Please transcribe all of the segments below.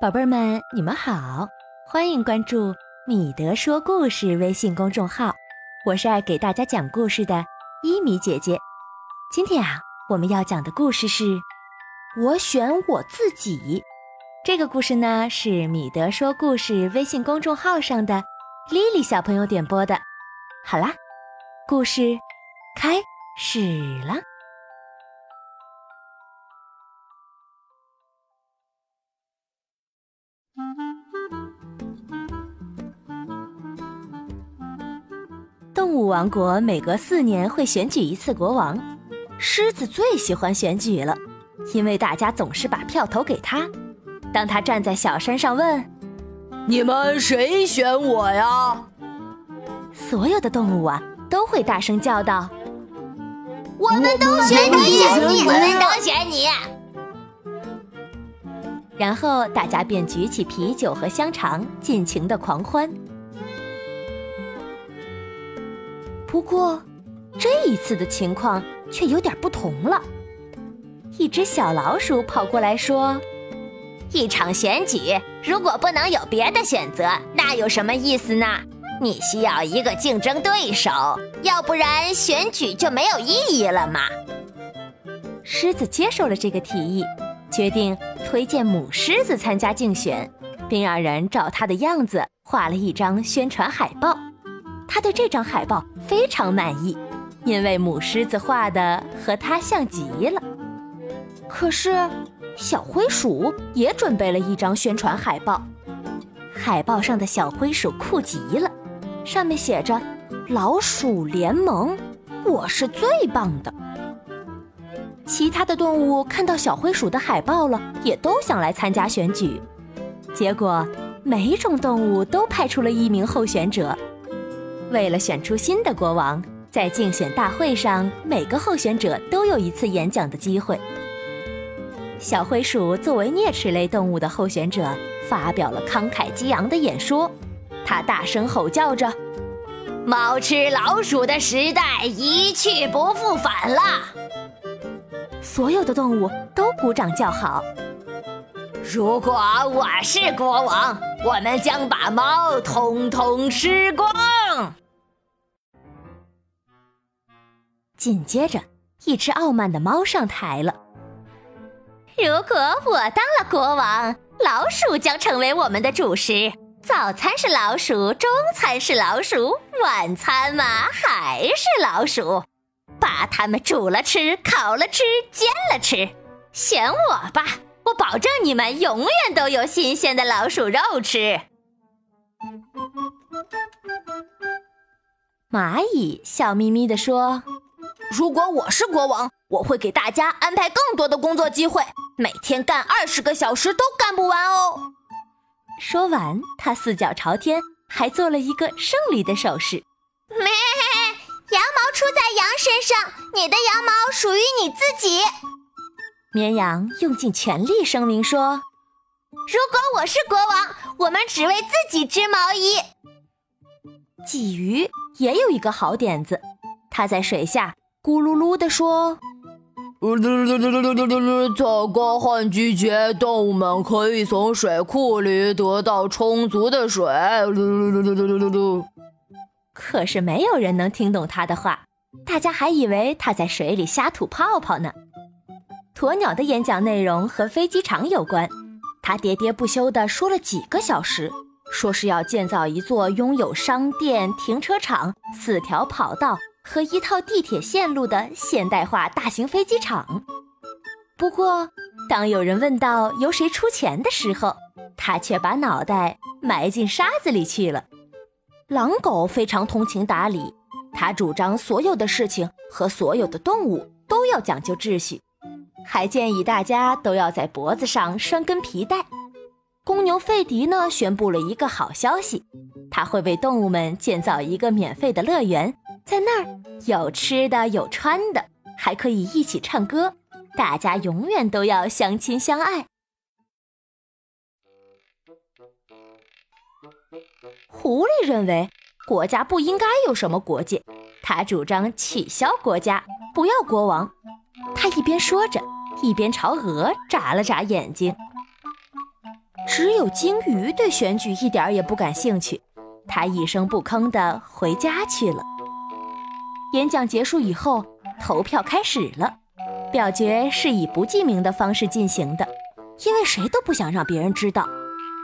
宝贝儿们，你们好，欢迎关注米德说故事微信公众号，我是爱给大家讲故事的伊米姐姐。今天啊，我们要讲的故事是《我选我自己》。这个故事呢，是米德说故事微信公众号上的莉莉小朋友点播的。好啦，故事开始了。王国每隔四年会选举一次国王，狮子最喜欢选举了，因为大家总是把票投给他。当他站在小山上问：“你们谁选我呀？”所有的动物啊都会大声叫道：“我们都选你，我们都选你。”然后大家便举起啤酒和香肠，尽情的狂欢。不过，这一次的情况却有点不同了。一只小老鼠跑过来说：“一场选举，如果不能有别的选择，那有什么意思呢？你需要一个竞争对手，要不然选举就没有意义了嘛。”狮子接受了这个提议，决定推荐母狮子参加竞选，并让人照它的样子画了一张宣传海报。他对这张海报非常满意，因为母狮子画的和他像极了。可是，小灰鼠也准备了一张宣传海报，海报上的小灰鼠酷极了，上面写着“老鼠联盟，我是最棒的”。其他的动物看到小灰鼠的海报了，也都想来参加选举。结果，每种动物都派出了一名候选者。为了选出新的国王，在竞选大会上，每个候选者都有一次演讲的机会。小灰鼠作为啮齿类动物的候选者，发表了慷慨激昂的演说。他大声吼叫着：“猫吃老鼠的时代一去不复返了！”所有的动物都鼓掌叫好。如果我是国王，我们将把猫通通吃光。紧接着，一只傲慢的猫上台了。如果我当了国王，老鼠将成为我们的主食。早餐是老鼠，中餐是老鼠，晚餐嘛还是老鼠。把它们煮了吃，烤了吃，煎了吃。选我吧，我保证你们永远都有新鲜的老鼠肉吃。蚂蚁笑眯眯地说。如果我是国王，我会给大家安排更多的工作机会，每天干二十个小时都干不完哦。说完，他四脚朝天，还做了一个胜利的手势。咩，羊毛出在羊身上，你的羊毛属于你自己。绵羊用尽全力声明说：“如果我是国王，我们只为自己织毛衣。”鲫鱼也有一个好点子，它在水下。咕噜噜地说：“草干旱季节，动物们可以从水库里得到充足的水。”可是没有人能听懂他的话，大家还以为他在水里瞎吐泡泡呢。鸵鸟的演讲内容和飞机场有关，他喋喋不休地说了几个小时，说是要建造一座拥有商店、停车场、四条跑道。和一套地铁线路的现代化大型飞机场。不过，当有人问到由谁出钱的时候，他却把脑袋埋进沙子里去了。狼狗非常通情达理，他主张所有的事情和所有的动物都要讲究秩序，还建议大家都要在脖子上拴根皮带。公牛费迪呢，宣布了一个好消息，他会为动物们建造一个免费的乐园。在那儿有吃的有穿的，还可以一起唱歌，大家永远都要相亲相爱。狐狸认为国家不应该有什么国界，他主张取消国家，不要国王。他一边说着，一边朝鹅眨了眨眼睛。只有鲸鱼对选举一点也不感兴趣，它一声不吭地回家去了。演讲结束以后，投票开始了，表决是以不记名的方式进行的，因为谁都不想让别人知道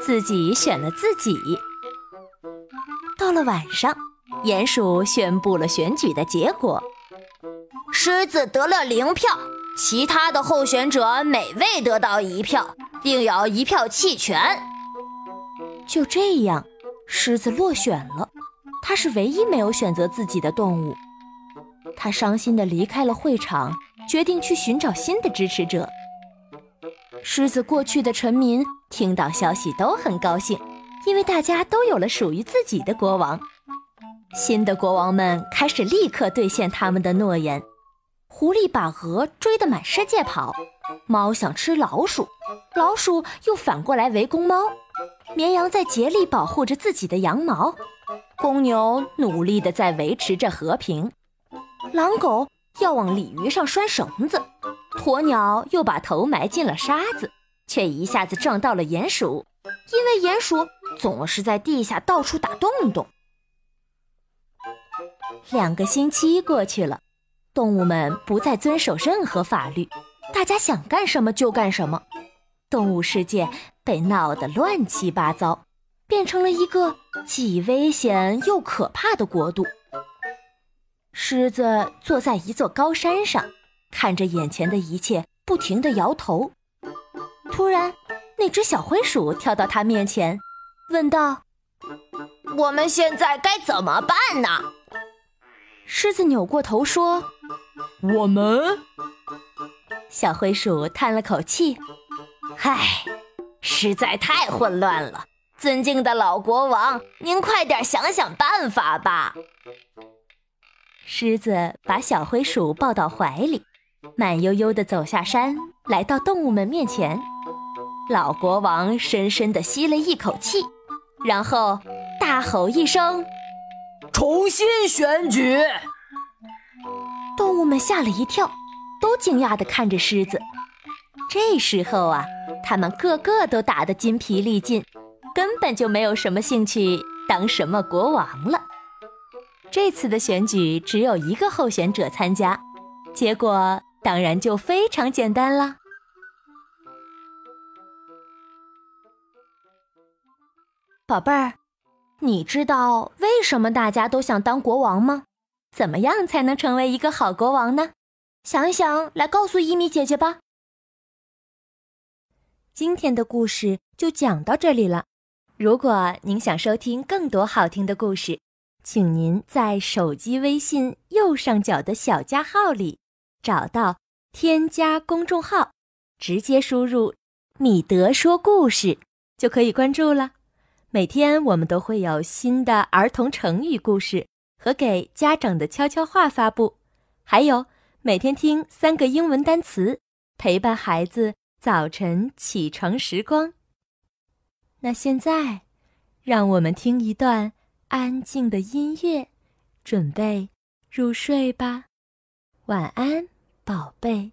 自己选了自己。到了晚上，鼹鼠宣布了选举的结果：狮子得了零票，其他的候选者每位得到一票，并有一票弃权。就这样，狮子落选了，它是唯一没有选择自己的动物。他伤心地离开了会场，决定去寻找新的支持者。狮子过去的臣民听到消息都很高兴，因为大家都有了属于自己的国王。新的国王们开始立刻兑现他们的诺言。狐狸把鹅追得满世界跑，猫想吃老鼠，老鼠又反过来围攻猫。绵羊在竭力保护着自己的羊毛，公牛努力地在维持着和平。狼狗要往鲤鱼上拴绳子，鸵鸟又把头埋进了沙子，却一下子撞到了鼹鼠，因为鼹鼠总是在地下到处打洞洞。两个星期过去了，动物们不再遵守任何法律，大家想干什么就干什么，动物世界被闹得乱七八糟，变成了一个既危险又可怕的国度。狮子坐在一座高山上，看着眼前的一切，不停地摇头。突然，那只小灰鼠跳到他面前，问道：“我们现在该怎么办呢？”狮子扭过头说：“我们。”小灰鼠叹了口气：“唉，实在太混乱了。尊敬的老国王，您快点想想办法吧。”狮子把小灰鼠抱到怀里，慢悠悠地走下山，来到动物们面前。老国王深深地吸了一口气，然后大吼一声：“重新选举！”动物们吓了一跳，都惊讶地看着狮子。这时候啊，他们个个都打得筋疲力尽，根本就没有什么兴趣当什么国王了。这次的选举只有一个候选者参加，结果当然就非常简单啦。宝贝儿，你知道为什么大家都想当国王吗？怎么样才能成为一个好国王呢？想一想，来告诉伊米姐姐吧。今天的故事就讲到这里了。如果您想收听更多好听的故事，请您在手机微信右上角的小加号里找到添加公众号，直接输入“米德说故事”就可以关注了。每天我们都会有新的儿童成语故事和给家长的悄悄话发布，还有每天听三个英文单词，陪伴孩子早晨起床时光。那现在，让我们听一段。安静的音乐，准备入睡吧，晚安，宝贝。